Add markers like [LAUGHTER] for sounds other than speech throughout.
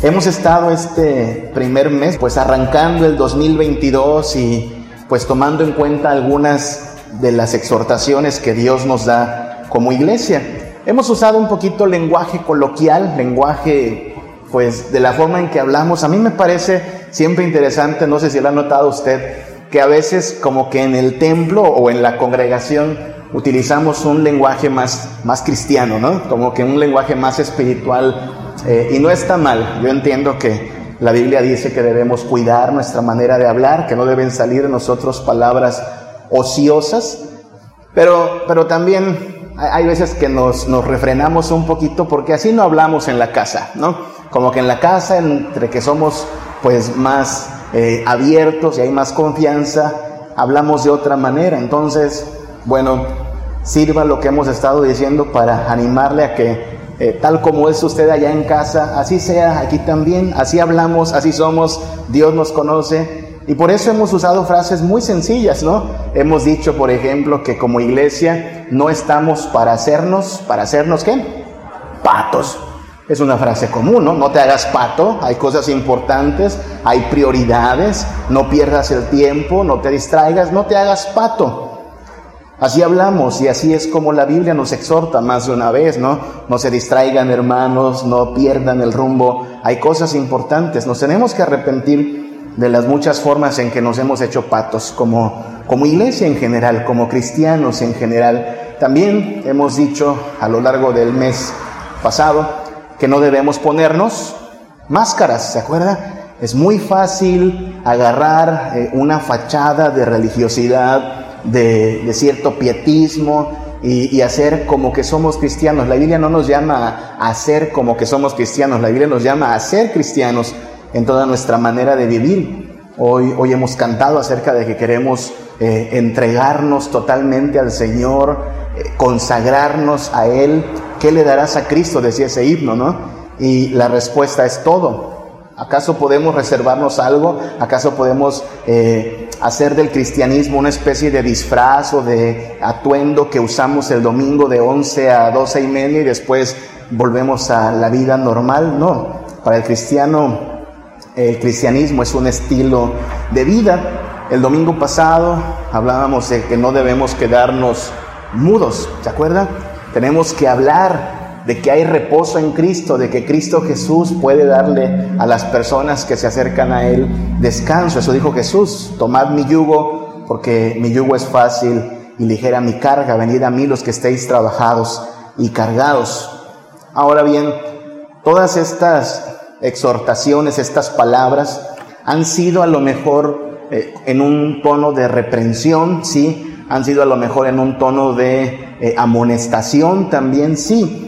Hemos estado este primer mes pues arrancando el 2022 y pues tomando en cuenta algunas de las exhortaciones que Dios nos da como iglesia. Hemos usado un poquito lenguaje coloquial, lenguaje pues de la forma en que hablamos. A mí me parece siempre interesante, no sé si lo ha notado usted, que a veces como que en el templo o en la congregación utilizamos un lenguaje más, más cristiano, ¿no? Como que un lenguaje más espiritual. Eh, y no está mal, yo entiendo que la Biblia dice que debemos cuidar nuestra manera de hablar, que no deben salir de nosotros palabras ociosas, pero, pero también hay veces que nos, nos refrenamos un poquito porque así no hablamos en la casa, ¿no? Como que en la casa, entre que somos pues más eh, abiertos y hay más confianza, hablamos de otra manera. Entonces, bueno, sirva lo que hemos estado diciendo para animarle a que eh, tal como es usted allá en casa, así sea aquí también, así hablamos, así somos, Dios nos conoce. Y por eso hemos usado frases muy sencillas, ¿no? Hemos dicho, por ejemplo, que como iglesia no estamos para hacernos, para hacernos qué? Patos. Es una frase común, ¿no? No te hagas pato, hay cosas importantes, hay prioridades, no pierdas el tiempo, no te distraigas, no te hagas pato. Así hablamos y así es como la Biblia nos exhorta más de una vez, ¿no? No se distraigan hermanos, no pierdan el rumbo, hay cosas importantes, nos tenemos que arrepentir de las muchas formas en que nos hemos hecho patos como, como iglesia en general, como cristianos en general. También hemos dicho a lo largo del mes pasado, que no debemos ponernos máscaras, ¿se acuerda? Es muy fácil agarrar eh, una fachada de religiosidad, de, cierto pietismo y, hacer como que somos cristianos. La Biblia no nos llama a hacer como que somos cristianos, la Biblia nos llama a ser cristianos en toda nuestra manera de vivir. Hoy, hoy hemos cantado acerca de que queremos eh, entregarnos totalmente al Señor, eh, consagrarnos a Él. ¿Qué le darás a Cristo? Decía ese himno, ¿no? Y la respuesta es todo. ¿Acaso podemos reservarnos algo? ¿Acaso podemos eh, hacer del cristianismo una especie de disfraz o de atuendo que usamos el domingo de 11 a 12 y media y después volvemos a la vida normal? No, para el cristiano el cristianismo es un estilo de vida. El domingo pasado hablábamos de que no debemos quedarnos mudos, ¿se acuerdan? Tenemos que hablar de que hay reposo en Cristo, de que Cristo Jesús puede darle a las personas que se acercan a Él descanso. Eso dijo Jesús, tomad mi yugo, porque mi yugo es fácil y ligera mi carga. Venid a mí los que estéis trabajados y cargados. Ahora bien, todas estas exhortaciones, estas palabras, han sido a lo mejor eh, en un tono de reprensión, sí, han sido a lo mejor en un tono de eh, amonestación también, sí.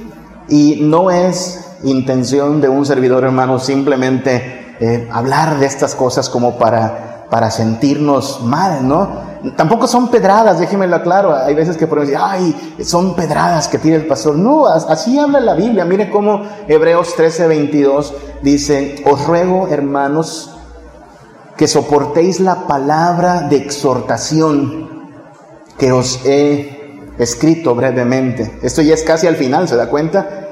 Y no es intención de un servidor hermano simplemente eh, hablar de estas cosas como para, para sentirnos mal, ¿no? Tampoco son pedradas, déjenmelo claro. Hay veces que podemos decir, ay, son pedradas que tiene el pastor. No, así habla la Biblia. Mire cómo Hebreos 13, 22 dice, os ruego, hermanos, que soportéis la palabra de exhortación que os he escrito brevemente. Esto ya es casi al final, ¿se da cuenta?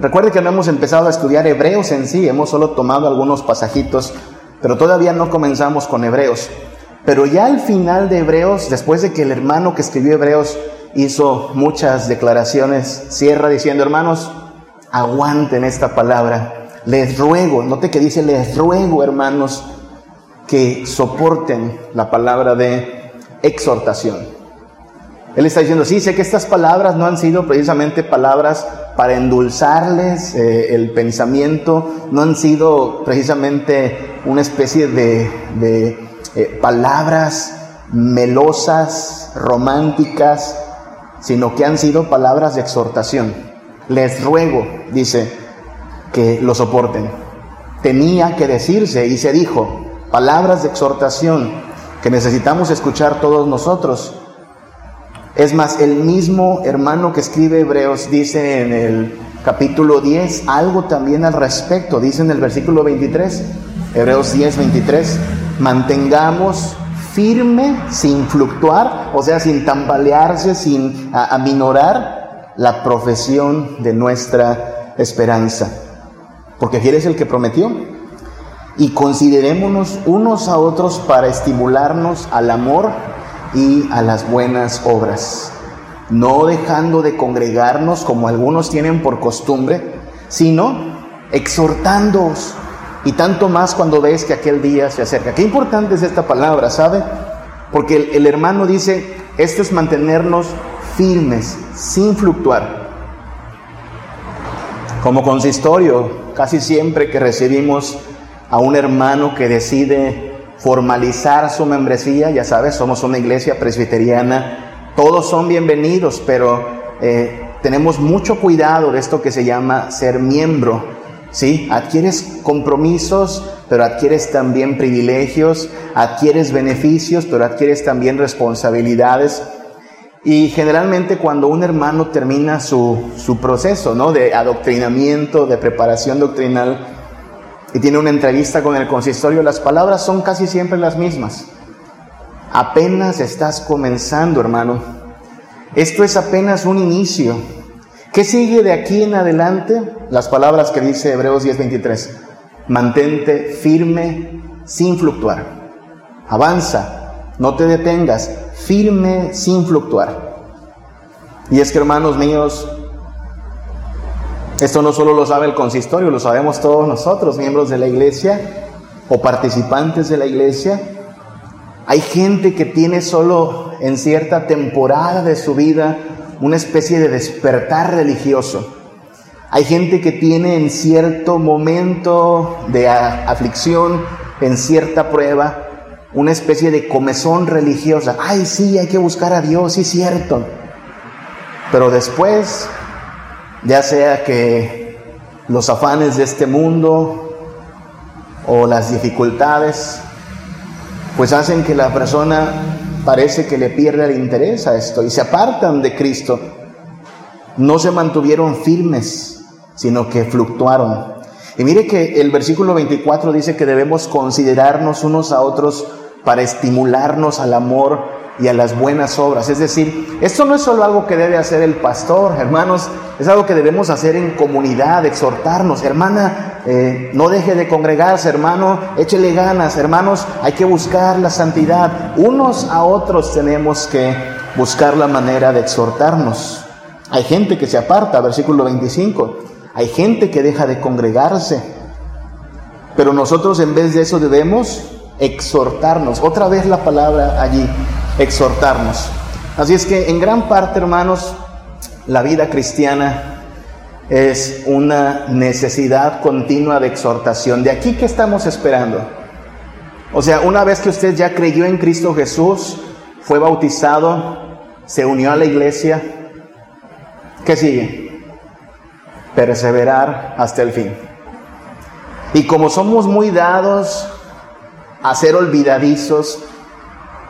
Recuerde que no hemos empezado a estudiar Hebreos en sí, hemos solo tomado algunos pasajitos, pero todavía no comenzamos con Hebreos. Pero ya al final de Hebreos, después de que el hermano que escribió Hebreos hizo muchas declaraciones, cierra diciendo, hermanos, aguanten esta palabra. Les ruego, note que dice, les ruego, hermanos, que soporten la palabra de exhortación. Él está diciendo, sí, sé que estas palabras no han sido precisamente palabras para endulzarles eh, el pensamiento, no han sido precisamente una especie de, eh, palabras melosas, románticas, sino que han sido palabras de exhortación. Les ruego, dice, que lo soporten. Tenía que decirse y se dijo, palabras de exhortación que necesitamos escuchar todos nosotros es más, el mismo hermano que escribe Hebreos dice en el capítulo 10 algo también al respecto. Dice en el versículo 23, Hebreos 10, 23, mantengamos firme, sin fluctuar, o sea, sin tambalearse, sin aminorar la profesión de nuestra esperanza. porque fiel es el que prometió. Y considerémonos unos a otros para estimularnos al amor y a las buenas obras, no dejando de congregarnos como algunos tienen por costumbre, sino exhortándoos, y tanto más cuando ves que aquel día se acerca. Qué importante es esta palabra, ¿sabe? Porque el, el hermano dice, esto es mantenernos firmes, sin fluctuar. Como consistorio, casi siempre que recibimos a un hermano que decide formalizar su membresía, ya sabes, somos una iglesia presbiteriana, todos son bienvenidos, pero eh, tenemos mucho cuidado de esto que se llama ser miembro, ¿sí? Adquieres compromisos, pero adquieres también privilegios, adquieres beneficios, pero adquieres también responsabilidades. Y generalmente cuando un hermano termina su, su proceso ¿no? de adoctrinamiento, de preparación doctrinal, y tiene una entrevista con el consistorio, las palabras son casi siempre las mismas. Apenas estás comenzando, hermano. Esto es apenas un inicio. ¿Qué sigue de aquí en adelante? Las palabras que dice Hebreos 10:23. Mantente firme sin fluctuar. Avanza, no te detengas, firme sin fluctuar. Y es que hermanos míos, esto no solo lo sabe el consistorio, lo sabemos todos nosotros, miembros de la iglesia o participantes de la iglesia. Hay gente que tiene solo en cierta temporada de su vida una especie de despertar religioso. Hay gente que tiene en cierto momento de aflicción, en cierta prueba, una especie de comezón religiosa. Ay, sí, hay que buscar a Dios, sí, cierto. Pero después, ya sea que los afanes de este mundo o las dificultades, pues hacen que la persona parece que le pierde el interés a esto y se apartan de Cristo. No se mantuvieron firmes, sino que fluctuaron. Y mire que el versículo 24 dice que debemos considerarnos unos a otros para estimularnos al amor y a las buenas obras. Es decir, esto no es solo algo que debe hacer el pastor, hermanos, es algo que debemos hacer en comunidad, exhortarnos. Hermana, eh, no deje de congregarse, hermano, échele ganas, hermanos, hay que buscar la santidad. Unos a otros tenemos que buscar la manera de exhortarnos. Hay gente que se aparta, versículo 25, hay gente que deja de congregarse, pero nosotros en vez de eso debemos exhortarnos. Otra vez la palabra allí, exhortarnos. Así es que en gran parte, hermanos, la vida cristiana es una necesidad continua de exhortación. De aquí que estamos esperando. O sea, una vez que usted ya creyó en Cristo Jesús, fue bautizado, se unió a la iglesia, ¿qué sigue? Perseverar hasta el fin. Y como somos muy dados a ser olvidadizos,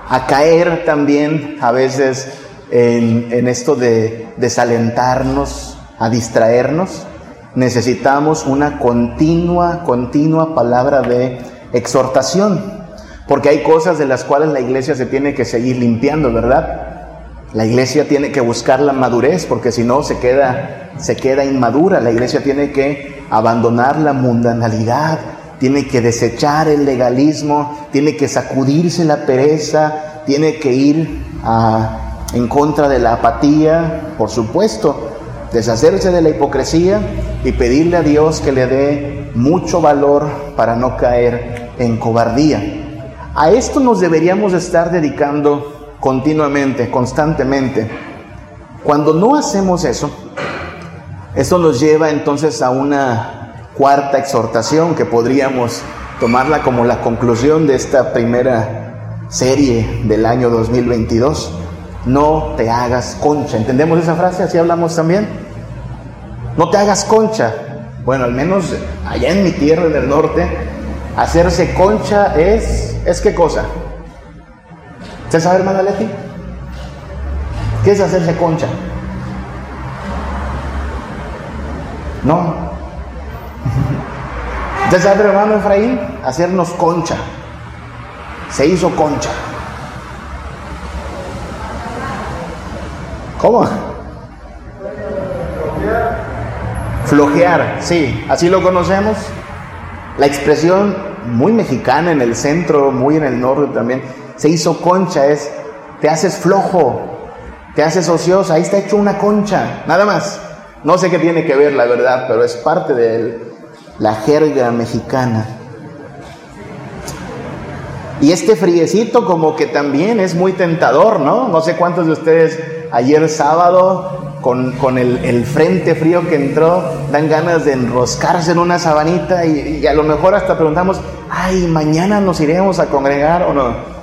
a caer también a veces en, esto de desalentarnos, a distraernos, necesitamos una continua, continua palabra de exhortación, porque hay cosas de las cuales la iglesia se tiene que seguir limpiando, ¿verdad? La iglesia tiene que buscar la madurez, porque si no se queda, se queda inmadura. La iglesia tiene que abandonar la mundanalidad, tiene que desechar el legalismo, tiene que sacudirse la pereza, tiene que ir en contra de la apatía, por supuesto, deshacerse de la hipocresía y pedirle a Dios que le dé mucho valor para no caer en cobardía. A esto nos deberíamos estar dedicando continuamente, constantemente. Cuando no hacemos eso, esto nos lleva entonces a una cuarta exhortación que podríamos tomarla como la conclusión de esta primera serie del año 2022. No te hagas concha. ¿Entendemos esa frase? Así hablamos también. No te hagas concha. Bueno, al menos allá en mi tierra, en el norte, hacerse concha es... ¿Es qué cosa? ¿Usted sabe, hermana Leti? ¿Qué es hacerse concha? No, ¿Usted sabe, hermano Efraín? Hacernos concha. Se hizo concha. ¿Cómo? Flojear, sí, así lo conocemos. La expresión muy mexicana en el centro, muy en el norte también, se hizo concha, es te haces flojo, te haces ocioso, ahí está hecho una concha, nada más. No sé qué tiene que ver, la verdad, pero es parte de la jerga mexicana. Y este friecito como que también es muy tentador, ¿no? No sé cuántos de ustedes ayer sábado con, con el, frente frío que entró dan ganas de enroscarse en una sabanita y, y a lo mejor hasta preguntamos, ay, mañana nos iremos a congregar o no.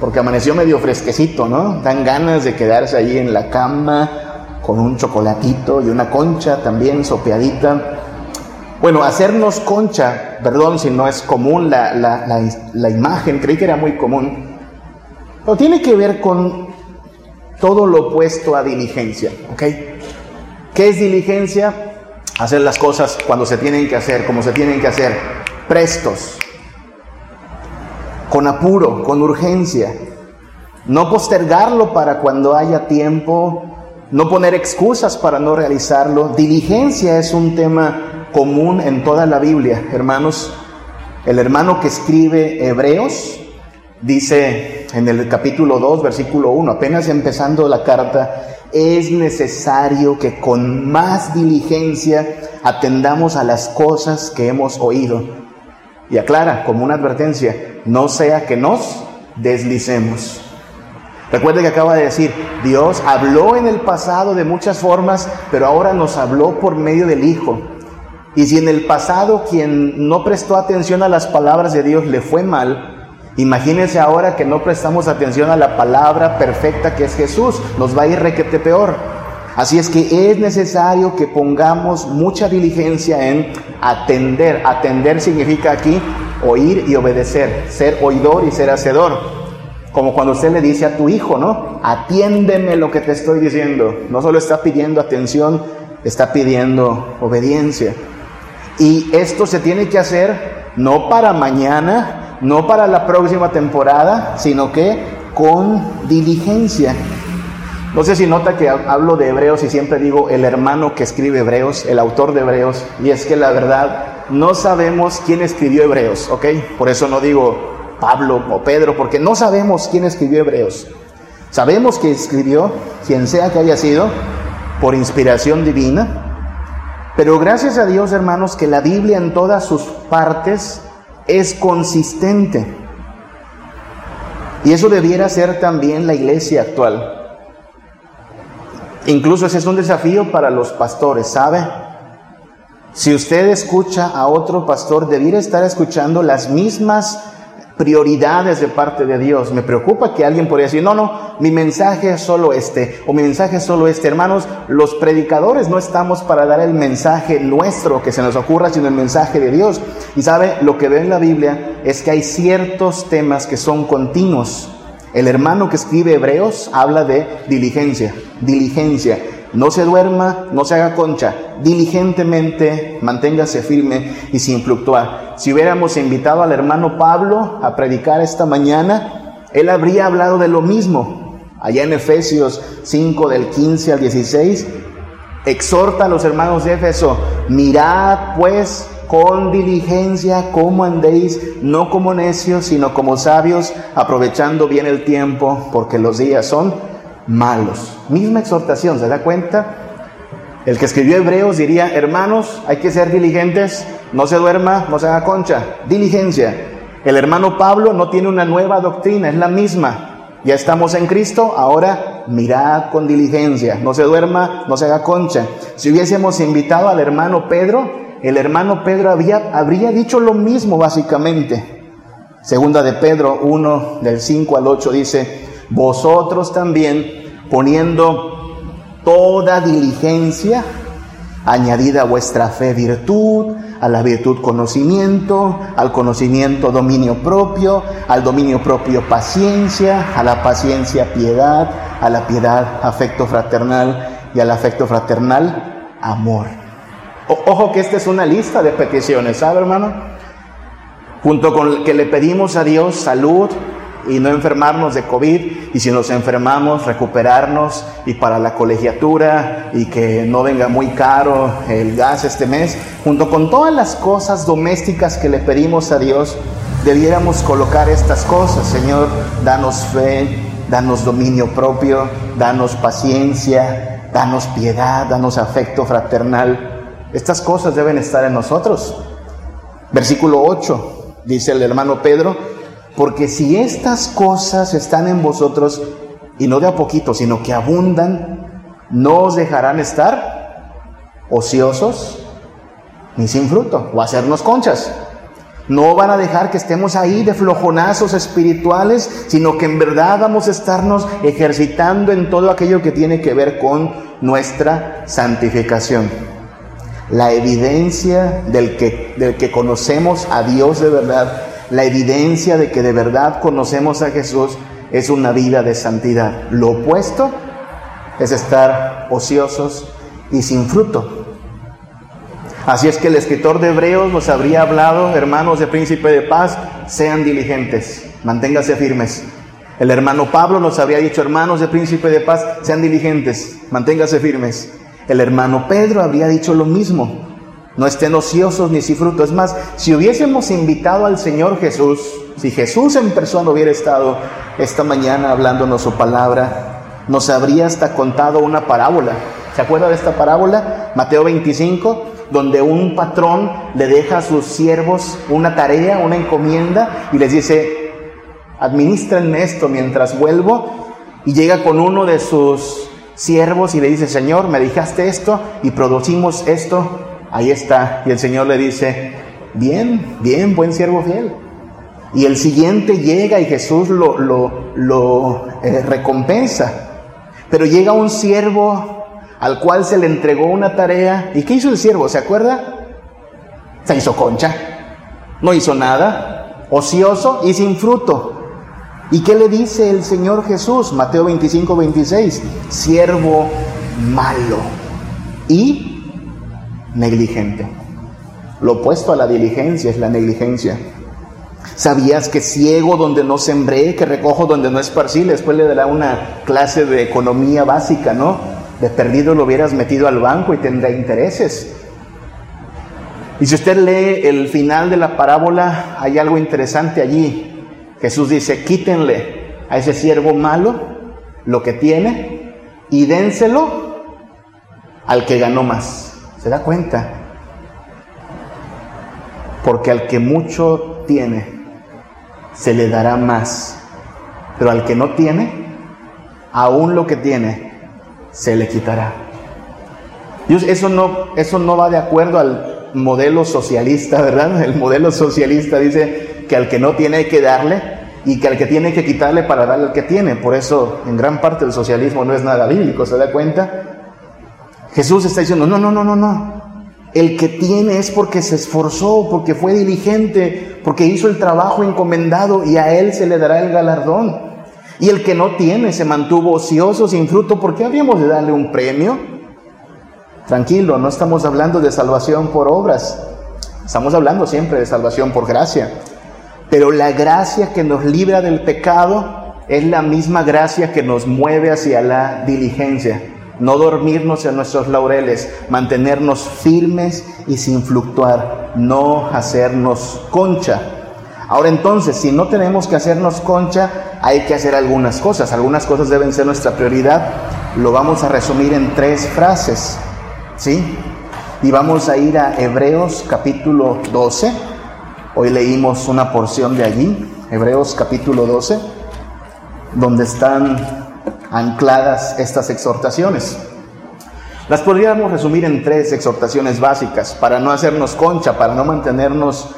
Porque amaneció medio fresquecito, ¿no? Dan ganas de quedarse allí en la cama con un chocolatito y una concha también sopeadita. Bueno, hacernos concha, perdón si no es común la, la, imagen, creí que era muy común, pero tiene que ver con todo lo opuesto a diligencia, ¿ok? ¿Qué es diligencia? Hacer las cosas cuando se tienen que hacer, como se tienen que hacer, prestos, con apuro, con urgencia. No postergarlo para cuando haya tiempo, no poner excusas para no realizarlo. Diligencia es un tema común en toda la Biblia, hermanos. El hermano que escribe Hebreos dice en el capítulo 2, versículo 1, apenas empezando la carta, es necesario que con más diligencia atendamos a las cosas que hemos oído. Y aclara como una advertencia, no sea que nos deslicemos. Recuerde que acaba de decir, Dios habló en el pasado de muchas formas, pero ahora nos habló por medio del Hijo. Y si en el pasado quien no prestó atención a las palabras de Dios le fue mal, imagínense ahora que no prestamos atención a la palabra perfecta que es Jesús, nos va a ir requete peor. Así es que es necesario que pongamos mucha diligencia en atender. Atender significa aquí oír y obedecer, ser oidor y ser hacedor. Como cuando usted le dice a tu hijo, ¿no? Atiéndeme lo que te estoy diciendo. No solo está pidiendo atención, está pidiendo obediencia. Y esto se tiene que hacer no para mañana, no para la próxima temporada, sino que con diligencia. No sé si nota que hablo de Hebreos y siempre digo el hermano que escribe Hebreos, el autor de Hebreos, y es que la verdad no sabemos quién escribió Hebreos, ¿ok? Por eso no digo Pablo o Pedro, porque no sabemos quién escribió Hebreos. Sabemos que escribió, quien sea que haya sido, por inspiración divina, pero gracias a Dios, hermanos, que la Biblia en todas sus partes es consistente. Y eso debiera ser también la iglesia actual. Incluso ese es un desafío para los pastores, ¿sabe? Si usted escucha a otro pastor, debiera estar escuchando las mismas prioridades de parte de Dios. Me preocupa que alguien podría decir, no, no, mi mensaje es solo este, o mi mensaje es solo este. Hermanos, los predicadores no estamos para dar el mensaje nuestro que se nos ocurra, sino el mensaje de Dios. Y sabe, lo que ve en la Biblia es que hay ciertos temas que son continuos. El hermano que escribe Hebreos habla de diligencia, diligencia. No se duerma, no se haga concha, diligentemente manténgase firme y sin fluctuar. Si hubiéramos invitado al hermano Pablo a predicar esta mañana, él habría hablado de lo mismo. Allá en Efesios 5 del 15 al 16, exhorta a los hermanos de Éfeso, mirad pues con diligencia cómo andéis, no como necios, sino como sabios, aprovechando bien el tiempo, porque los días son malos. Misma exhortación, ¿se da cuenta? El que escribió Hebreos diría, hermanos, hay que ser diligentes, no se duerma, no se haga concha, diligencia. El hermano Pablo no tiene una nueva doctrina, es la misma. Ya estamos en Cristo, ahora mirad con diligencia, no se duerma, no se haga concha. Si hubiésemos invitado al hermano Pedro, el hermano Pedro había, habría dicho lo mismo básicamente. Segunda de Pedro 1 del 5 al 8 dice, vosotros también poniendo toda diligencia, añadida a vuestra fe virtud, a la virtud conocimiento, al conocimiento dominio propio, al dominio propio paciencia, a la paciencia piedad, a la piedad afecto fraternal y al afecto fraternal amor. ojo que esta es una lista de peticiones, ¿sabe hermano? Junto con que le pedimos a Dios salud, y no enfermarnos de COVID y si nos enfermamos recuperarnos y para la colegiatura y que no venga muy caro el gas este mes, junto con todas las cosas domésticas que le pedimos a Dios, debiéramos colocar estas cosas. Señor, danos fe, danos dominio propio, danos paciencia, danos piedad, danos afecto fraternal. Estas cosas deben estar en nosotros. Versículo 8, dice el hermano Pedro, porque si estas cosas están en vosotros, y no de a poquito, sino que abundan, no os dejarán estar ociosos ni sin fruto, o hacernos conchas. No van a dejar que estemos ahí de flojonazos espirituales, sino que en verdad vamos a estarnos ejercitando en todo aquello que tiene que ver con nuestra santificación. La evidencia del que, del que conocemos a Dios de verdad la evidencia de que de verdad conocemos a Jesús es una vida de santidad. Lo opuesto es estar ociosos y sin fruto. Así es que el escritor de Hebreos nos habría hablado, hermanos de príncipe de paz, sean diligentes, manténgase firmes. El hermano Pablo nos habría dicho, hermanos de príncipe de paz, sean diligentes, manténgase firmes. El hermano Pedro habría dicho lo mismo no estén ociosos ni sin fruto. Es más, si hubiésemos invitado al Señor Jesús, si Jesús en persona hubiera estado esta mañana hablándonos su palabra, nos habría hasta contado una parábola. ¿Se acuerda de esta parábola? Mateo 25, donde un patrón le deja a sus siervos una tarea, una encomienda, y les dice, administrenme esto mientras vuelvo, y llega con uno de sus siervos y le dice, Señor, me dejaste esto y producimos esto Ahí está. Y el Señor le dice, bien, bien, buen siervo fiel. Y el siguiente llega y Jesús lo, lo, eh, recompensa. Pero llega un siervo al cual se le entregó una tarea. ¿Y qué hizo el siervo? ¿Se acuerda? Se hizo concha. No hizo nada. Ocioso y sin fruto. ¿Y qué le dice el Señor Jesús? Mateo 25, 26. Siervo malo. Y negligente. Lo opuesto a la diligencia es la negligencia. ¿Sabías que ciego donde no sembré, que recojo donde no esparcí? Después le dará una clase de economía básica, ¿no? De perdido lo hubieras metido al banco y tendrá intereses. Y si usted lee el final de la parábola, hay algo interesante allí. Jesús dice, quítenle a ese siervo malo lo que tiene y dénselo al que ganó más. ¿Se da cuenta? Porque al que mucho tiene, se le dará más. Pero al que no tiene, aún lo que tiene, se le quitará. eso no, eso no va de acuerdo al modelo socialista, ¿verdad? El modelo socialista dice que al que no tiene hay que darle y que al que tiene hay que quitarle para darle al que tiene. Por eso en gran parte el socialismo no es nada bíblico, ¿se da cuenta? Jesús está diciendo, no, no, no, no, no. El que tiene es porque se esforzó, porque fue diligente, porque hizo el trabajo encomendado y a él se le dará el galardón. Y el que no tiene se mantuvo ocioso, sin fruto, ¿por qué habíamos de darle un premio? Tranquilo, no estamos hablando de salvación por obras, estamos hablando siempre de salvación por gracia. Pero la gracia que nos libra del pecado es la misma gracia que nos mueve hacia la diligencia no dormirnos en nuestros laureles, mantenernos firmes y sin fluctuar, no hacernos concha. Ahora entonces, si no tenemos que hacernos concha, hay que hacer algunas cosas. Algunas cosas deben ser nuestra prioridad. Lo vamos a resumir en tres frases. ¿Sí? Y vamos a ir a Hebreos capítulo 12. Hoy leímos una porción de allí, Hebreos capítulo 12, donde están ancladas estas exhortaciones. Las podríamos resumir en tres exhortaciones básicas para no hacernos concha, para no mantenernos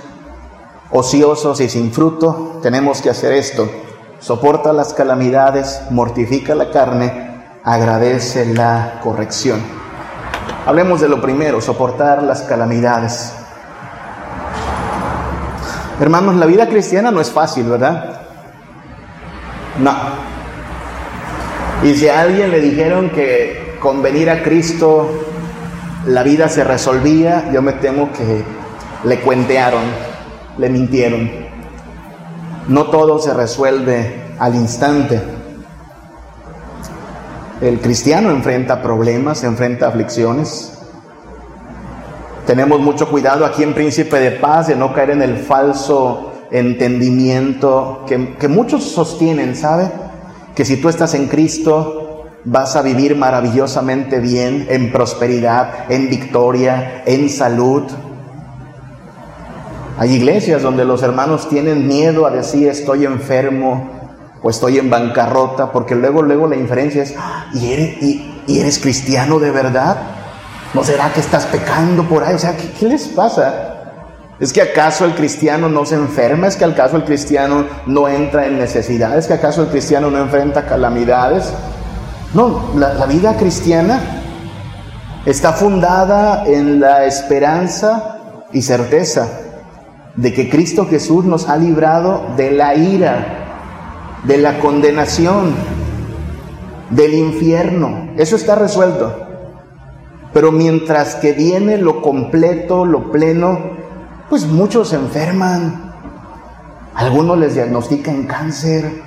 ociosos y sin fruto. Tenemos que hacer esto. Soporta las calamidades, mortifica la carne, agradece la corrección. Hablemos de lo primero, soportar las calamidades. Hermanos, la vida cristiana no es fácil, ¿verdad? No. Y si a alguien le dijeron que con venir a Cristo la vida se resolvía, yo me temo que le cuentearon, le mintieron. No todo se resuelve al instante. El cristiano enfrenta problemas, enfrenta aflicciones. Tenemos mucho cuidado aquí en Príncipe de Paz de no caer en el falso entendimiento que, muchos sostienen, ¿sabe? Que si tú estás en Cristo vas a vivir maravillosamente bien, en prosperidad, en victoria, en salud. Hay iglesias donde los hermanos tienen miedo a decir estoy enfermo o estoy en bancarrota, porque luego, luego la inferencia es, ¿y eres, y, eres cristiano de verdad? ¿No será que estás pecando por ahí? O sea, ¿qué, les pasa? ¿Es que acaso el cristiano no se enferma? ¿Es que acaso el cristiano no entra en necesidades? ¿Es que acaso el cristiano no enfrenta calamidades? No, la, vida cristiana está fundada en la esperanza y certeza de que Cristo Jesús nos ha librado de la ira, de la condenación, del infierno. Eso está resuelto. Pero mientras que viene lo completo, lo pleno, pues muchos se enferman. Algunos les diagnostican cáncer,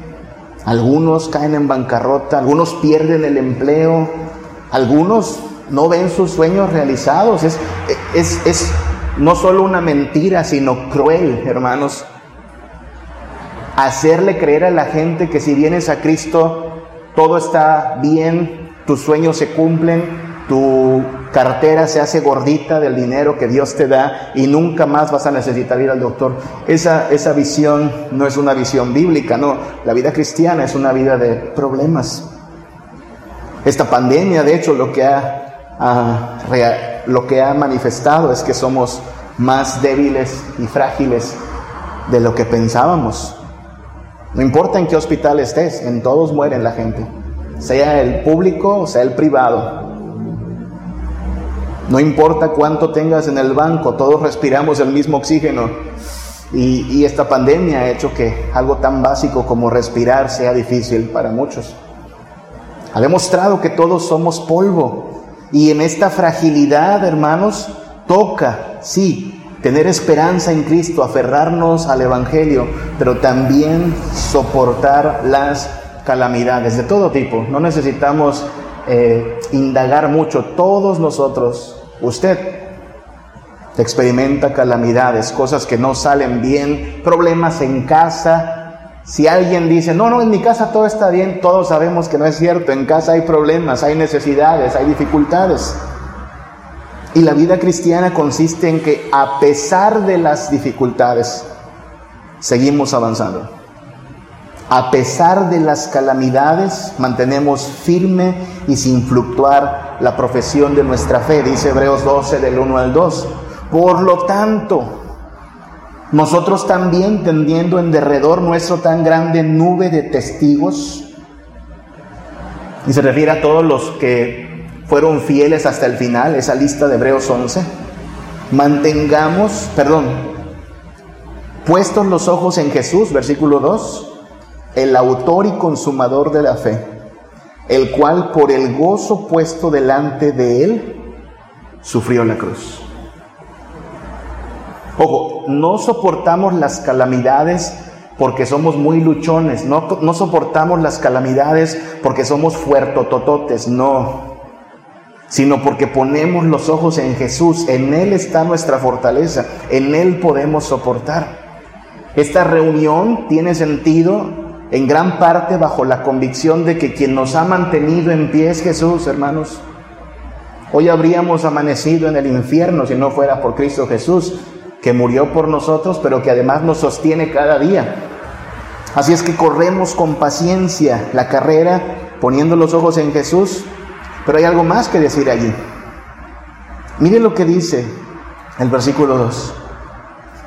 algunos caen en bancarrota, algunos pierden el empleo, algunos no ven sus sueños realizados. Es, es, es no solo una mentira, sino cruel, hermanos. Hacerle creer a la gente que si vienes a Cristo, todo está bien, tus sueños se cumplen, tu cartera se hace gordita del dinero que Dios te da y nunca más vas a necesitar ir al doctor. Esa, esa visión no es una visión bíblica, no. La vida cristiana es una vida de problemas. Esta pandemia, de hecho, lo que ha, lo que ha manifestado es que somos más débiles y frágiles de lo que pensábamos. No importa en qué hospital estés, en todos mueren la gente, sea el público o sea el privado. No importa cuánto tengas en el banco, todos respiramos el mismo oxígeno. Y, esta pandemia ha hecho que algo tan básico como respirar sea difícil para muchos. Ha demostrado que todos somos polvo y en esta fragilidad, hermanos, toca, sí, tener esperanza en Cristo, aferrarnos al Evangelio, pero también soportar las calamidades de todo tipo. No necesitamos eh, indagar mucho. Todos nosotros, usted, experimenta calamidades, cosas que no salen bien, problemas en casa, si alguien dice, no, no, en mi casa todo está bien, todos sabemos que no es cierto. En casa hay problemas, hay necesidades, hay dificultades. Y la vida cristiana consiste en que a pesar de las dificultades, seguimos avanzando. A pesar de las calamidades, mantenemos firme y sin fluctuar la profesión de nuestra fe, dice Hebreos 12 del 1 al 2. Por lo tanto, nosotros también tendiendo en derredor nuestro tan grande nube de testigos, y se refiere a todos los que fueron fieles hasta el final, esa lista de Hebreos 11, mantengamos, perdón, puestos los ojos en Jesús, versículo 2, el autor y consumador de la fe, el cual por el gozo puesto delante de él, sufrió la cruz Ojo, no soportamos las calamidades porque somos muy luchones, no, no soportamos las calamidades porque somos fuertotototes, no, sino porque ponemos los ojos en Jesús, en Él está nuestra fortaleza, en Él podemos soportar. Esta reunión tiene sentido en gran parte bajo la convicción de que quien nos ha mantenido en pie es Jesús, hermanos. Hoy habríamos amanecido en el infierno si no fuera por Cristo Jesús, que murió por nosotros, pero que además nos sostiene cada día. Así es que corremos con paciencia la carrera, poniendo los ojos en Jesús, pero hay algo más que decir allí. Mire lo que dice el versículo 2,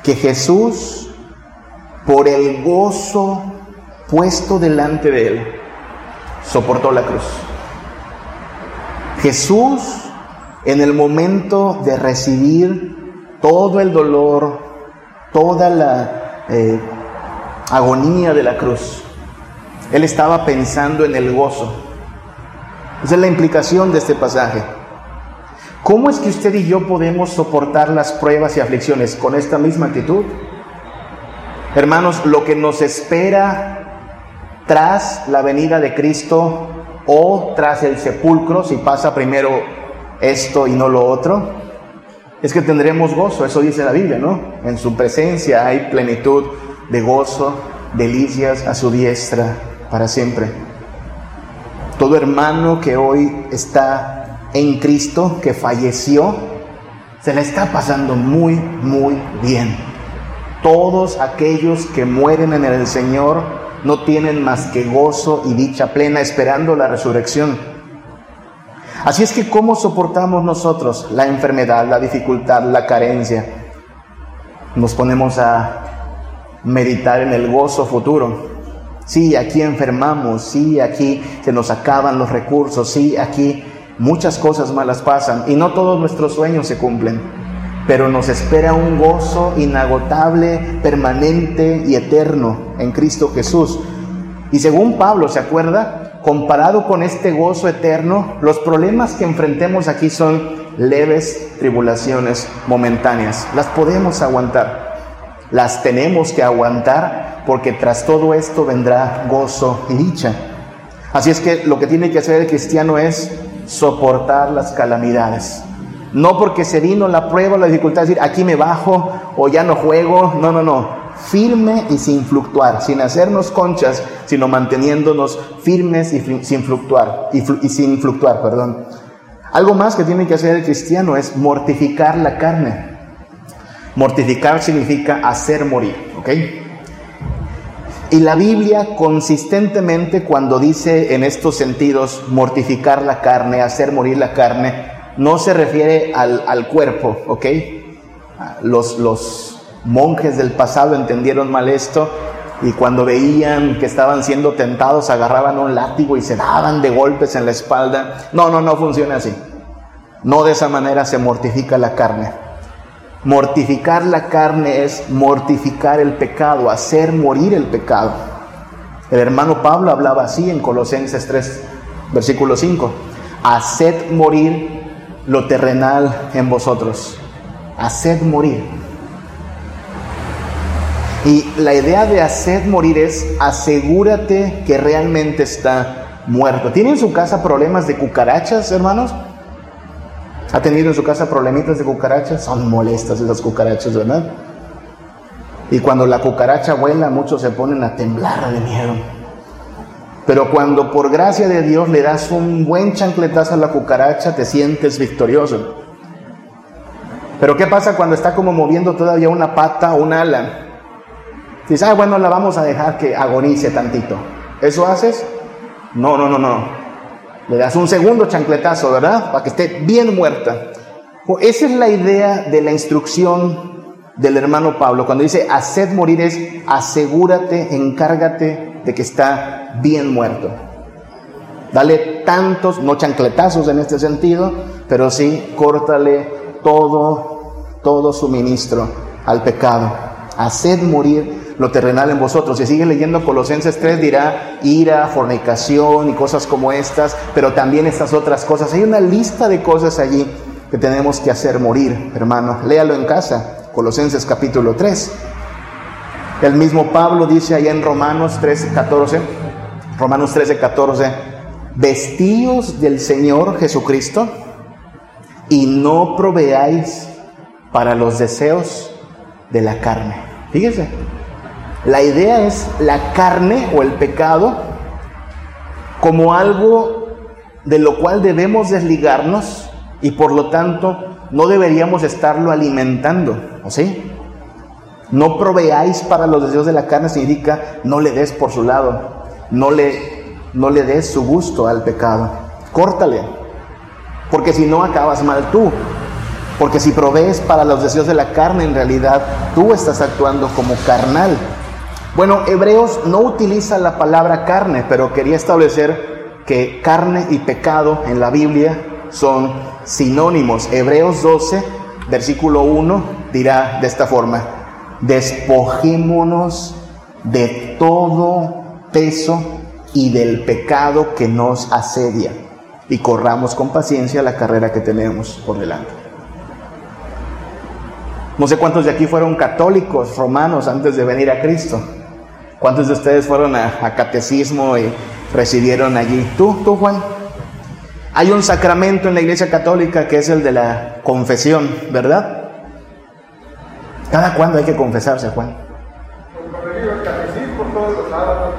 que Jesús, por el gozo puesto delante de él, soportó la cruz. Jesús, en el momento de recibir todo el dolor, toda la eh, agonía de la cruz. Él estaba pensando en el gozo. Esa es la implicación de este pasaje. ¿Cómo es que usted y yo podemos soportar las pruebas y aflicciones con esta misma actitud? Hermanos, lo que nos espera tras la venida de Cristo o tras el sepulcro, si pasa primero esto y no lo otro, es que tendremos gozo, eso dice la Biblia, ¿no? En su presencia hay plenitud de gozo, delicias a su diestra para siempre. Todo hermano que hoy está en Cristo, que falleció, se le está pasando muy, muy bien. Todos aquellos que mueren en el Señor no tienen más que gozo y dicha plena esperando la resurrección. Así es que, ¿cómo soportamos nosotros la enfermedad, la dificultad, la carencia? Nos ponemos a meditar en el gozo futuro. Sí, aquí enfermamos, sí, aquí se nos acaban los recursos, sí, aquí muchas cosas malas pasan y no todos nuestros sueños se cumplen, pero nos espera un gozo inagotable, permanente y eterno en Cristo Jesús. Y según Pablo, ¿se acuerda? Comparado con este gozo eterno, los problemas que enfrentemos aquí son leves tribulaciones momentáneas. Las podemos aguantar, las tenemos que aguantar porque tras todo esto vendrá gozo y dicha. Así es que lo que tiene que hacer el cristiano es soportar las calamidades. No porque se vino la prueba, la dificultad, decir aquí me bajo o ya no juego. No, no, no. Firme y sin fluctuar, sin hacernos conchas, sino manteniéndonos firmes y sin fluctuar, y, sin fluctuar, perdón. Algo más que tiene que hacer el cristiano es mortificar la carne. Mortificar significa hacer morir, ¿ok? Y la Biblia consistentemente cuando dice en estos sentidos mortificar la carne, hacer morir la carne, no se refiere al, cuerpo, ¿ok? Los, los monjes del pasado entendieron mal esto y cuando veían que estaban siendo tentados agarraban un látigo y se daban de golpes en la espalda. No, no, no funciona así. No de esa manera se mortifica la carne. Mortificar la carne es mortificar el pecado, hacer morir el pecado. El hermano Pablo hablaba así en Colosenses 3, versículo 5. Haced morir lo terrenal en vosotros. Haced morir. Y la idea de hacer morir es asegúrate que realmente está muerto. ¿Tiene en su casa problemas de cucarachas, hermanos? ¿Ha tenido en su casa problemitas de cucarachas? Son molestas esas cucarachas, ¿verdad? Y cuando la cucaracha vuela, muchos se ponen a temblar de miedo. Pero cuando por gracia de Dios le das un buen chancletazo a la cucaracha, te sientes victorioso. Pero ¿qué pasa cuando está como moviendo todavía una pata o un ala? Dices, ah, bueno, la vamos a dejar que agonice tantito. ¿Eso haces? No, no, no, no. Le das un segundo chancletazo, ¿verdad? Para que esté bien muerta. Esa es la idea de la instrucción del hermano Pablo. Cuando dice haced morir es asegúrate, encárgate de que está bien muerto. Dale tantos, no chancletazos en este sentido, pero sí córtale todo, todo suministro al pecado. Haced morir lo terrenal en vosotros. Si sigue leyendo Colosenses 3 dirá ira, fornicación y cosas como estas, pero también estas otras cosas. Hay una lista de cosas allí que tenemos que hacer morir, hermano. Léalo en casa, Colosenses capítulo 3. El mismo Pablo dice allá en Romanos 13, 14, Romanos 13, 14, vestíos del Señor Jesucristo y no proveáis para los deseos de la carne. Fíjese, la idea es la carne o el pecado como algo de lo cual debemos desligarnos y por lo tanto no deberíamos estarlo alimentando, ¿o sí? No proveáis para los deseos de la carne significa no le des por su lado, no le, no le des su gusto al pecado, córtale, porque si no acabas mal tú, porque si provees para los deseos de la carne en realidad tú estás actuando como carnal. Bueno, Hebreos no utiliza la palabra carne, pero quería establecer que carne y pecado en la Biblia son sinónimos. Hebreos 12, versículo 1, dirá de esta forma, despojémonos de todo peso y del pecado que nos asedia y corramos con paciencia la carrera que tenemos por delante. No sé cuántos de aquí fueron católicos romanos antes de venir a Cristo. ¿Cuántos de ustedes fueron a, catecismo y recibieron allí? ¿Tú, tú, Juan? Hay un sacramento en la Iglesia Católica que es el de la confesión, ¿verdad? ¿Cada cuándo hay que confesarse, Juan?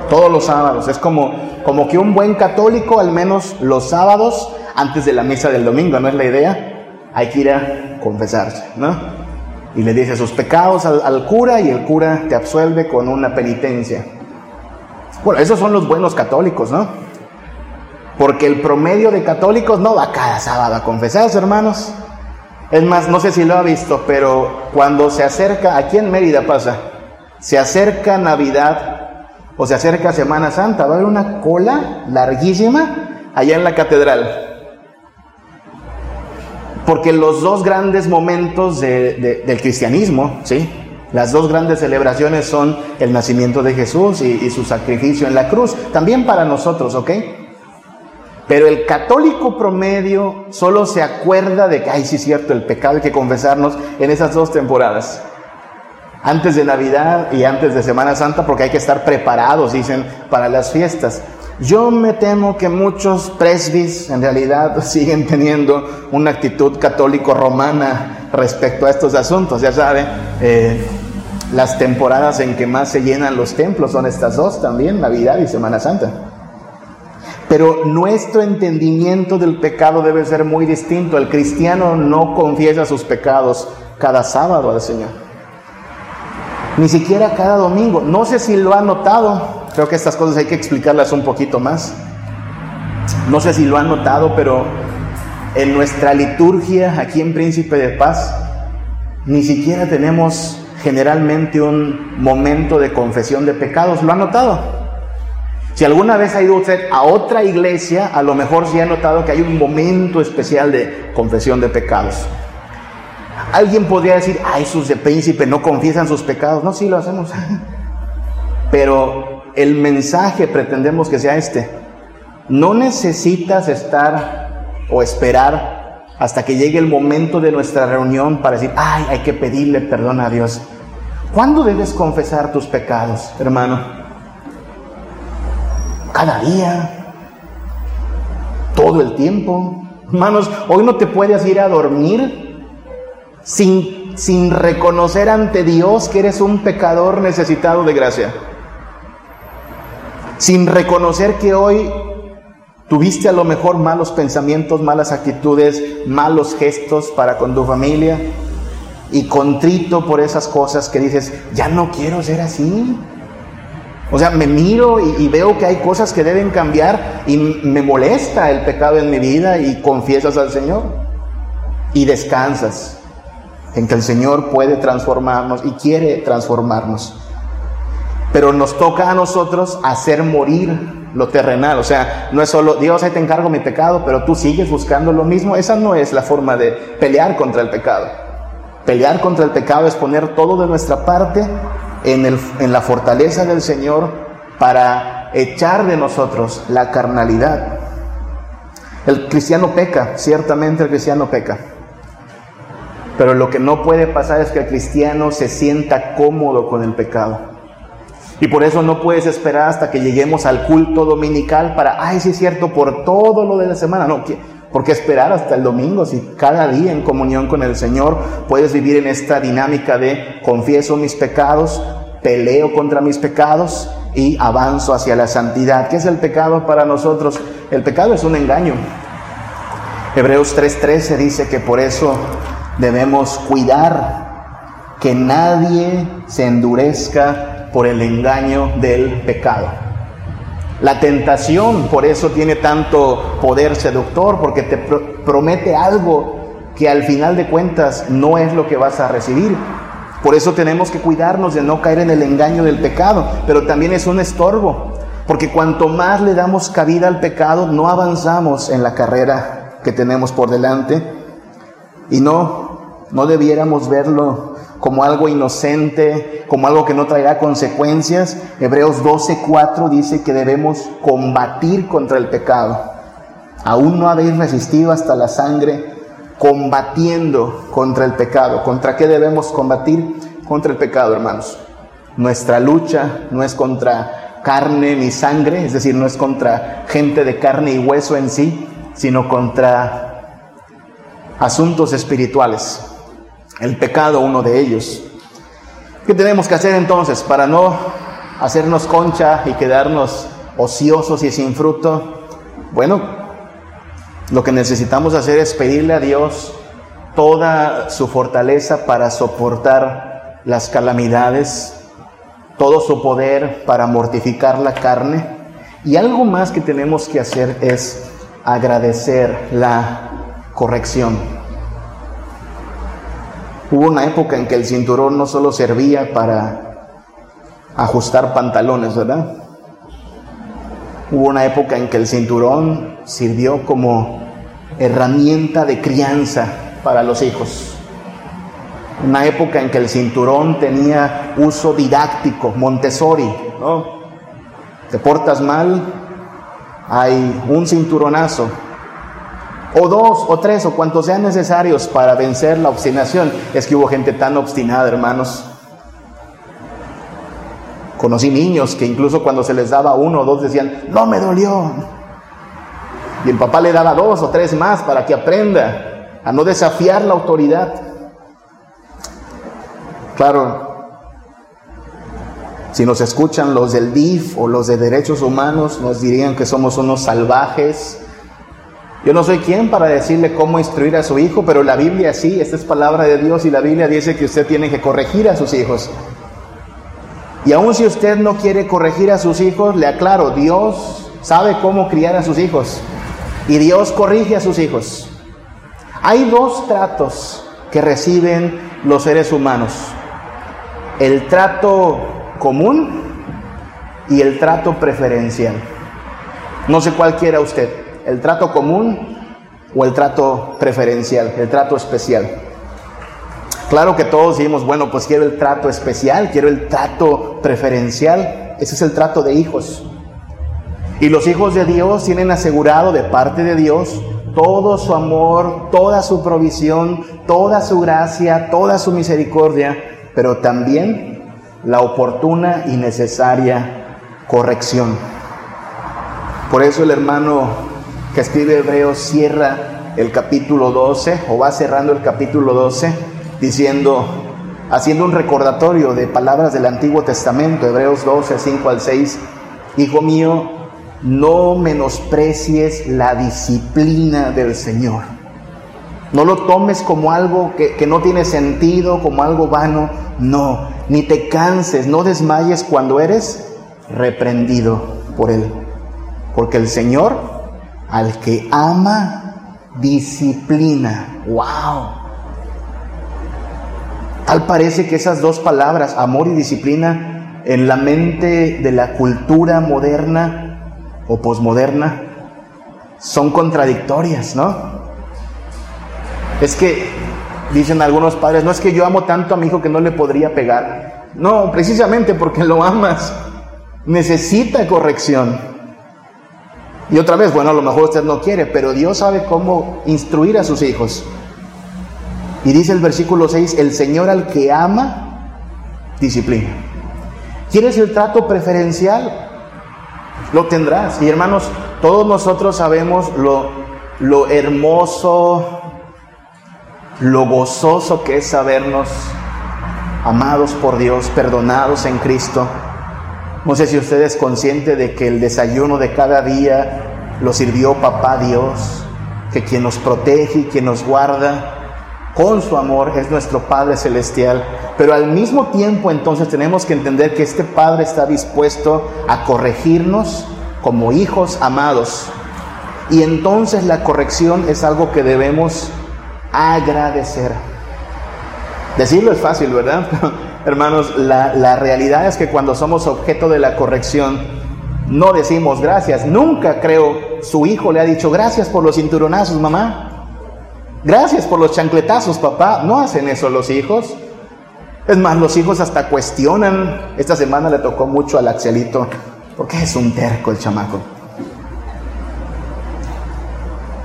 Todos los sábados. Es como, como que un buen católico, al menos los sábados, antes de la misa del domingo, ¿no es la idea? Hay que ir a confesarse, ¿no? Y le dice sus pecados al, al cura y el cura te absuelve con una penitencia. Bueno, esos son los buenos católicos, ¿no? Porque el promedio de católicos no va cada sábado a confesarse, hermanos. Es más, no sé si lo ha visto, pero cuando se acerca, aquí en Mérida pasa, se acerca Navidad o se acerca Semana Santa, va a haber una cola larguísima allá en la catedral. Porque los dos grandes momentos del cristianismo, ¿sí? Las dos grandes celebraciones son el nacimiento de Jesús y, y, su sacrificio en la cruz, también para nosotros, ¿ok? Pero el católico promedio solo se acuerda de que, ay, sí es cierto, el pecado hay que confesarnos en esas dos temporadas antes de Navidad y antes de Semana Santa porque hay que estar preparados, dicen, para las fiestas. Yo me temo que muchos presbis en realidad [LAUGHS] siguen teniendo una actitud católico-romana respecto a estos asuntos. Ya saben, eh, las temporadas en que más se llenan los templos son estas dos también, Navidad y Semana Santa. Pero nuestro entendimiento del pecado debe ser muy distinto. El cristiano no confiesa sus pecados cada sábado al Señor ni siquiera cada domingo. No sé si lo han notado, creo que estas cosas hay que explicarlas un poquito más. No sé si lo han notado, pero en nuestra liturgia aquí en Príncipe de Paz, ni siquiera tenemos generalmente un momento de confesión de pecados. ¿Lo han notado? Si alguna vez ha ido usted a otra iglesia, a lo mejor sí ha notado que hay un momento especial de confesión de pecados. Alguien podría decir, ay, esos de príncipe no confiesan sus pecados. No, sí lo hacemos. [LAUGHS] Pero el mensaje pretendemos que sea este. No necesitas estar o esperar hasta que llegue el momento de nuestra reunión para decir, ay, hay que pedirle perdón a Dios. ¿Cuándo debes confesar tus pecados, hermano? Cada día, todo el tiempo. Hermanos, hoy no te puedes ir a dormir sin, sin reconocer ante Dios que eres un pecador necesitado de gracia. Sin reconocer que hoy tuviste a lo mejor malos pensamientos, malas actitudes, malos gestos para con tu familia y contrito por esas cosas que dices, ya no quiero ser así. O sea, me miro y, veo que hay cosas que deben cambiar y me molesta el pecado en mi vida y confiesas al Señor y descansas en que el Señor puede transformarnos y quiere transformarnos. Pero nos toca a nosotros hacer morir lo terrenal. O sea, no es solo, Dios, ahí te encargo mi pecado, pero tú sigues buscando lo mismo. Esa no es la forma de pelear contra el pecado. Pelear contra el pecado es poner todo de nuestra parte en, el, en la fortaleza del Señor para echar de nosotros la carnalidad. El cristiano peca, ciertamente el cristiano peca. Pero lo que no puede pasar es que el cristiano se sienta cómodo con el pecado. Y por eso no puedes esperar hasta que lleguemos al culto dominical para, ay, sí es cierto, por todo lo de la semana. No, ¿por qué esperar hasta el domingo si cada día en comunión con el Señor puedes vivir en esta dinámica de confieso mis pecados, peleo contra mis pecados y avanzo hacia la santidad? ¿Qué es el pecado para nosotros? El pecado es un engaño. Hebreos 3:13 dice que por eso Debemos cuidar que nadie se endurezca por el engaño del pecado. La tentación por eso tiene tanto poder seductor, porque te promete algo que al final de cuentas no es lo que vas a recibir. Por eso tenemos que cuidarnos de no caer en el engaño del pecado, pero también es un estorbo, porque cuanto más le damos cabida al pecado, no avanzamos en la carrera que tenemos por delante y no no debiéramos verlo como algo inocente, como algo que no traerá consecuencias. Hebreos 12:4 dice que debemos combatir contra el pecado. Aún no habéis resistido hasta la sangre combatiendo contra el pecado. ¿Contra qué debemos combatir? Contra el pecado, hermanos. Nuestra lucha no es contra carne ni sangre, es decir, no es contra gente de carne y hueso en sí, sino contra asuntos espirituales. El pecado, uno de ellos. ¿Qué tenemos que hacer entonces para no hacernos concha y quedarnos ociosos y sin fruto? Bueno, lo que necesitamos hacer es pedirle a Dios toda su fortaleza para soportar las calamidades, todo su poder para mortificar la carne. Y algo más que tenemos que hacer es agradecer la corrección. Hubo una época en que el cinturón no solo servía para ajustar pantalones, ¿verdad? Hubo una época en que el cinturón sirvió como herramienta de crianza para los hijos. Una época en que el cinturón tenía uso didáctico, Montessori, ¿no? Te portas mal, hay un cinturonazo, o dos, o tres, o cuantos sean necesarios para vencer la obstinación. Es que hubo gente tan obstinada, hermanos. Conocí niños que incluso cuando se les daba uno o dos decían, no me dolió. Y el papá le daba dos o tres más para que aprenda a no desafiar la autoridad. Claro, si nos escuchan los del DIF o los de derechos humanos, nos dirían que somos unos salvajes. Yo no soy quien para decirle cómo instruir a su hijo, pero la Biblia sí, esta es palabra de Dios y la Biblia dice que usted tiene que corregir a sus hijos. Y aun si usted no quiere corregir a sus hijos, le aclaro, Dios sabe cómo criar a sus hijos y Dios corrige a sus hijos. Hay dos tratos que reciben los seres humanos. El trato común y el trato preferencial. No sé cuál quiera usted, el trato común o el trato preferencial, el trato especial. Claro que todos decimos, bueno, pues quiero el trato especial, quiero el trato preferencial. Ese es el trato de hijos. Y los hijos de Dios tienen asegurado de parte de Dios todo su amor, toda su provisión, toda su gracia, toda su misericordia, pero también la oportuna y necesaria corrección. Por eso el hermano que escribe Hebreos cierra el capítulo 12 o va cerrando el capítulo 12 diciendo, haciendo un recordatorio de palabras del Antiguo Testamento, Hebreos 12, 5 al 6, Hijo mío, no menosprecies la disciplina del Señor. No lo tomes como algo que, que, no tiene sentido, como algo vano. No, ni te canses, no desmayes cuando eres reprendido por Él. Porque el Señor, al que ama, disciplina. ¡Wow! Tal parece que esas dos palabras, amor y disciplina, en la mente de la cultura moderna o posmoderna, son contradictorias, ¿no? Es que, dicen algunos padres, no es que yo amo tanto a mi hijo que no le podría pegar. No, precisamente porque lo amas. Necesita corrección. Y otra vez, bueno, a lo mejor usted no quiere, pero Dios sabe cómo instruir a sus hijos. Y dice el versículo 6, el Señor al que ama, disciplina. ¿Quieres el trato preferencial? Lo tendrás. Y hermanos, todos nosotros sabemos lo, lo hermoso, lo gozoso que es sabernos amados por Dios, perdonados en Cristo. No sé si usted es consciente de que el desayuno de cada día lo sirvió papá Dios, que quien nos protege y quien nos guarda con su amor, es nuestro Padre Celestial. Pero al mismo tiempo entonces tenemos que entender que este Padre está dispuesto a corregirnos como hijos amados. Y entonces la corrección es algo que debemos agradecer. Decirlo es fácil, ¿verdad? [LAUGHS] Hermanos, la, realidad es que cuando somos objeto de la corrección, no decimos gracias. Nunca creo su hijo le ha dicho gracias por los cinturonazos, mamá. Gracias por los chancletazos, papá. No hacen eso los hijos. Es más, los hijos hasta cuestionan. Esta semana le tocó mucho al Axelito, porque es un terco el chamaco.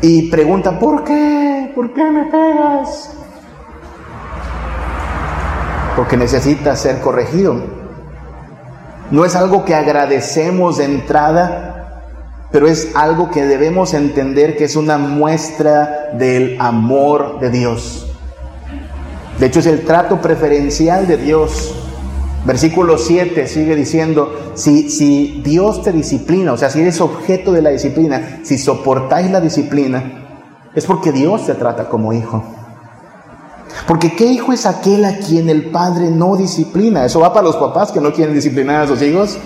Y pregunta, ¿por qué? ¿Por qué me pegas? Porque necesita ser corregido. No es algo que agradecemos de entrada, pero es algo que debemos entender que es una muestra del amor de Dios. De hecho, es el trato preferencial de Dios. Versículo 7 sigue diciendo, si, si Dios te disciplina, o sea, si eres objeto de la disciplina, si soportáis la disciplina, es porque Dios te trata como hijo. Porque ¿qué hijo es aquel a quien el padre no disciplina? Eso va para los papás que no quieren disciplinar a sus hijos.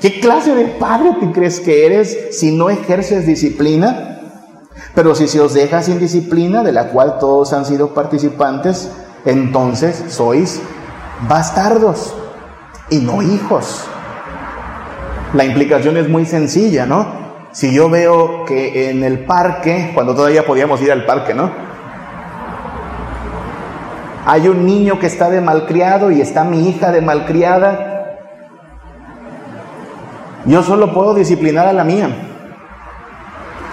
¿Qué clase de padre te crees que eres si no ejerces disciplina? Pero si se os deja sin disciplina, de la cual todos han sido participantes, entonces sois bastardos y no hijos. La implicación es muy sencilla, ¿no? Si yo veo que en el parque, cuando todavía podíamos ir al parque, ¿no? Hay un niño que está de malcriado y está mi hija de malcriada. Yo solo puedo disciplinar a la mía.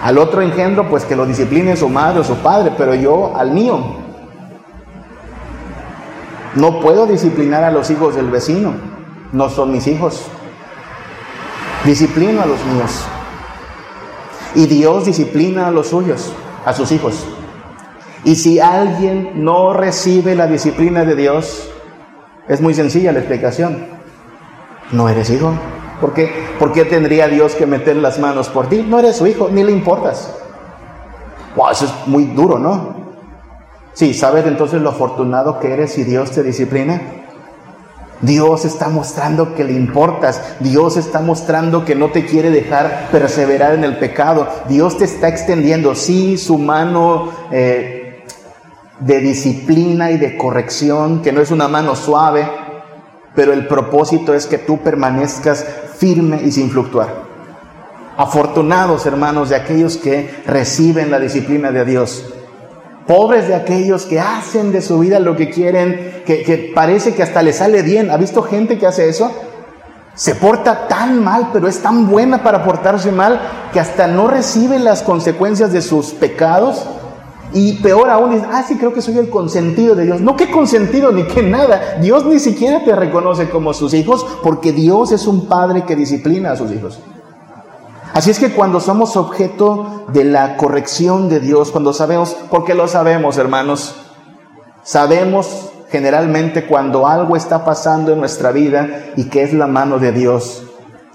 Al otro engendro, pues que lo discipline su madre o su padre, pero yo al mío. No puedo disciplinar a los hijos del vecino, no son mis hijos. Disciplino a los míos. Y Dios disciplina a los suyos, a sus hijos. Y si alguien no recibe la disciplina de Dios, es muy sencilla la explicación. No eres hijo. ¿Por qué? ¿Por qué tendría Dios que meter las manos por ti? No eres su hijo, ni le importas. Wow, eso es muy duro, ¿no? Sí, ¿sabes entonces lo afortunado que eres si Dios te disciplina? Dios está mostrando que le importas. Dios está mostrando que no te quiere dejar perseverar en el pecado. Dios te está extendiendo, sí, su mano eh, de disciplina y de corrección, que no es una mano suave, pero el propósito es que tú permanezcas firme y sin fluctuar. Afortunados, hermanos, de aquellos que reciben la disciplina de Dios. Pobres de aquellos que hacen de su vida lo que quieren, que, parece que hasta les sale bien. ¿Ha visto gente que hace eso? Se porta tan mal, pero es tan buena para portarse mal que hasta no recibe las consecuencias de sus pecados. Y peor aún, dice, ah, sí, creo que soy el consentido de Dios. No, que consentido ni que nada. Dios ni siquiera te reconoce como sus hijos porque Dios es un padre que disciplina a sus hijos. Así es que cuando somos objeto de la corrección de Dios, cuando sabemos, porque lo sabemos hermanos, sabemos generalmente cuando algo está pasando en nuestra vida y que es la mano de Dios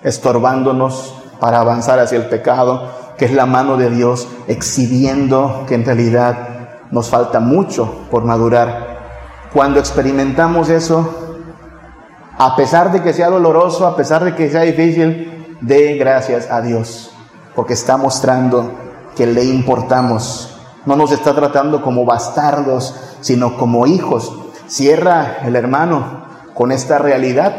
estorbándonos para avanzar hacia el pecado, que es la mano de Dios exhibiendo que en realidad nos falta mucho por madurar. Cuando experimentamos eso, a pesar de que sea doloroso, a pesar de que sea difícil, dé gracias a Dios, porque está mostrando que le importamos. No nos está tratando como bastardos, sino como hijos. Cierra el hermano con esta realidad.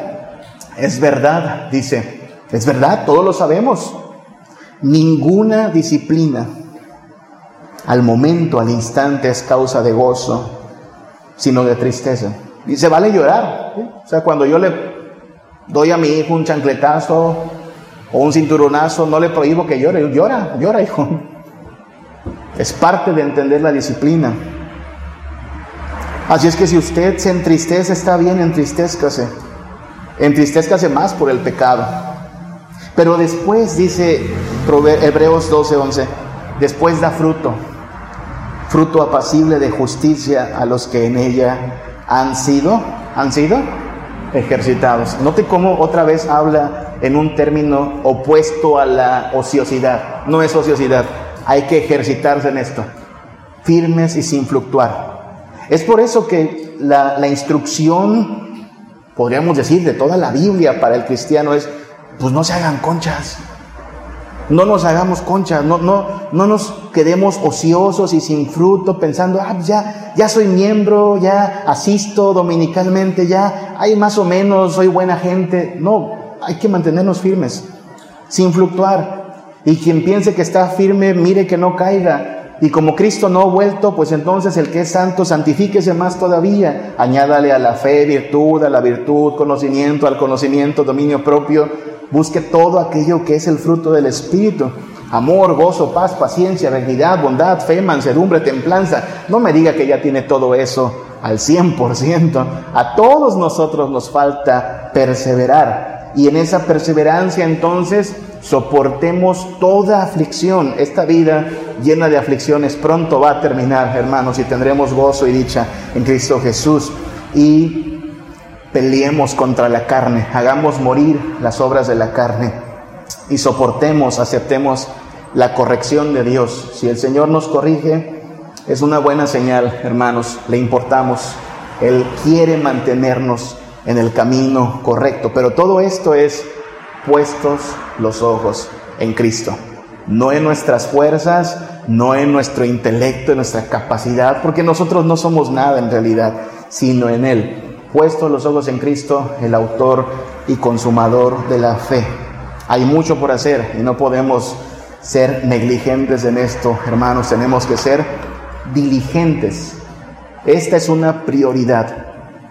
Es verdad, dice, es verdad, todos lo sabemos. Ninguna disciplina al momento, al instante es causa de gozo, sino de tristeza. Y se vale llorar. O sea, cuando yo le doy a mi hijo un chancletazo, o un cinturonazo, no le prohíbo que llore, llora, llora, hijo. Es parte de entender la disciplina. Así es que si usted se entristece, está bien, entristezcase. Entristezcase más por el pecado. Pero después, dice Hebreos 12:11, después da fruto, fruto apacible de justicia a los que en ella han sido, han sido ejercitados. Note cómo otra vez habla en un término opuesto a la ociosidad. No es ociosidad, hay que ejercitarse en esto, firmes y sin fluctuar. Es por eso que la, instrucción, podríamos decir, de toda la Biblia para el cristiano es, pues no se hagan conchas, no nos hagamos conchas, no, no, no nos quedemos ociosos y sin fruto pensando, ah, ya, ya soy miembro, ya asisto dominicalmente, ya, hay más o menos, soy buena gente. No, hay que mantenernos firmes, sin fluctuar. Y quien piense que está firme, mire que no caiga. Y como Cristo no ha vuelto, pues entonces el que es santo, santifíquese más todavía. Añádale a la fe virtud, a la virtud conocimiento, al conocimiento dominio propio. Busque todo aquello que es el fruto del Espíritu. amor, gozo, paz, paciencia, benignidad, bondad, fe, mansedumbre, templanza. No me diga que ya tiene todo eso al 100%. A todos nosotros nos falta perseverar. Y en esa perseverancia entonces soportemos toda aflicción. Esta vida llena de aflicciones pronto va a terminar, hermanos, y tendremos gozo y dicha en Cristo Jesús. Y peleemos contra la carne, hagamos morir las obras de la carne y soportemos, aceptemos la corrección de Dios. Si el Señor nos corrige, es una buena señal, hermanos, le importamos. Él quiere mantenernos en el camino correcto, pero todo esto es puestos los ojos en Cristo, no en nuestras fuerzas, no en nuestro intelecto, en nuestra capacidad, porque nosotros no somos nada en realidad, sino en Él. Puestos los ojos en Cristo, el autor y consumador de la fe. Hay mucho por hacer y no podemos ser negligentes en esto, hermanos, tenemos que ser diligentes. Esta es una prioridad,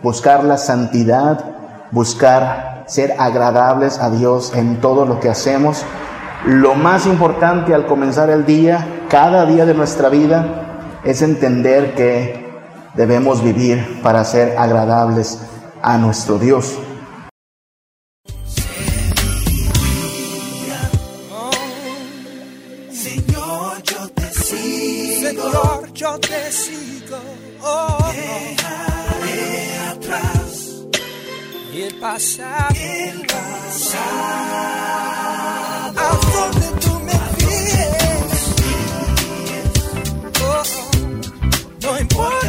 buscar la santidad, buscar ser agradables a Dios en todo lo que hacemos. Lo más importante al comenzar el día, cada día de nuestra vida, es entender que debemos vivir para ser agradables a nuestro Dios. yo te sigo. Oh, pasado. El pasado. A donde tú me pides. Oh, no importa,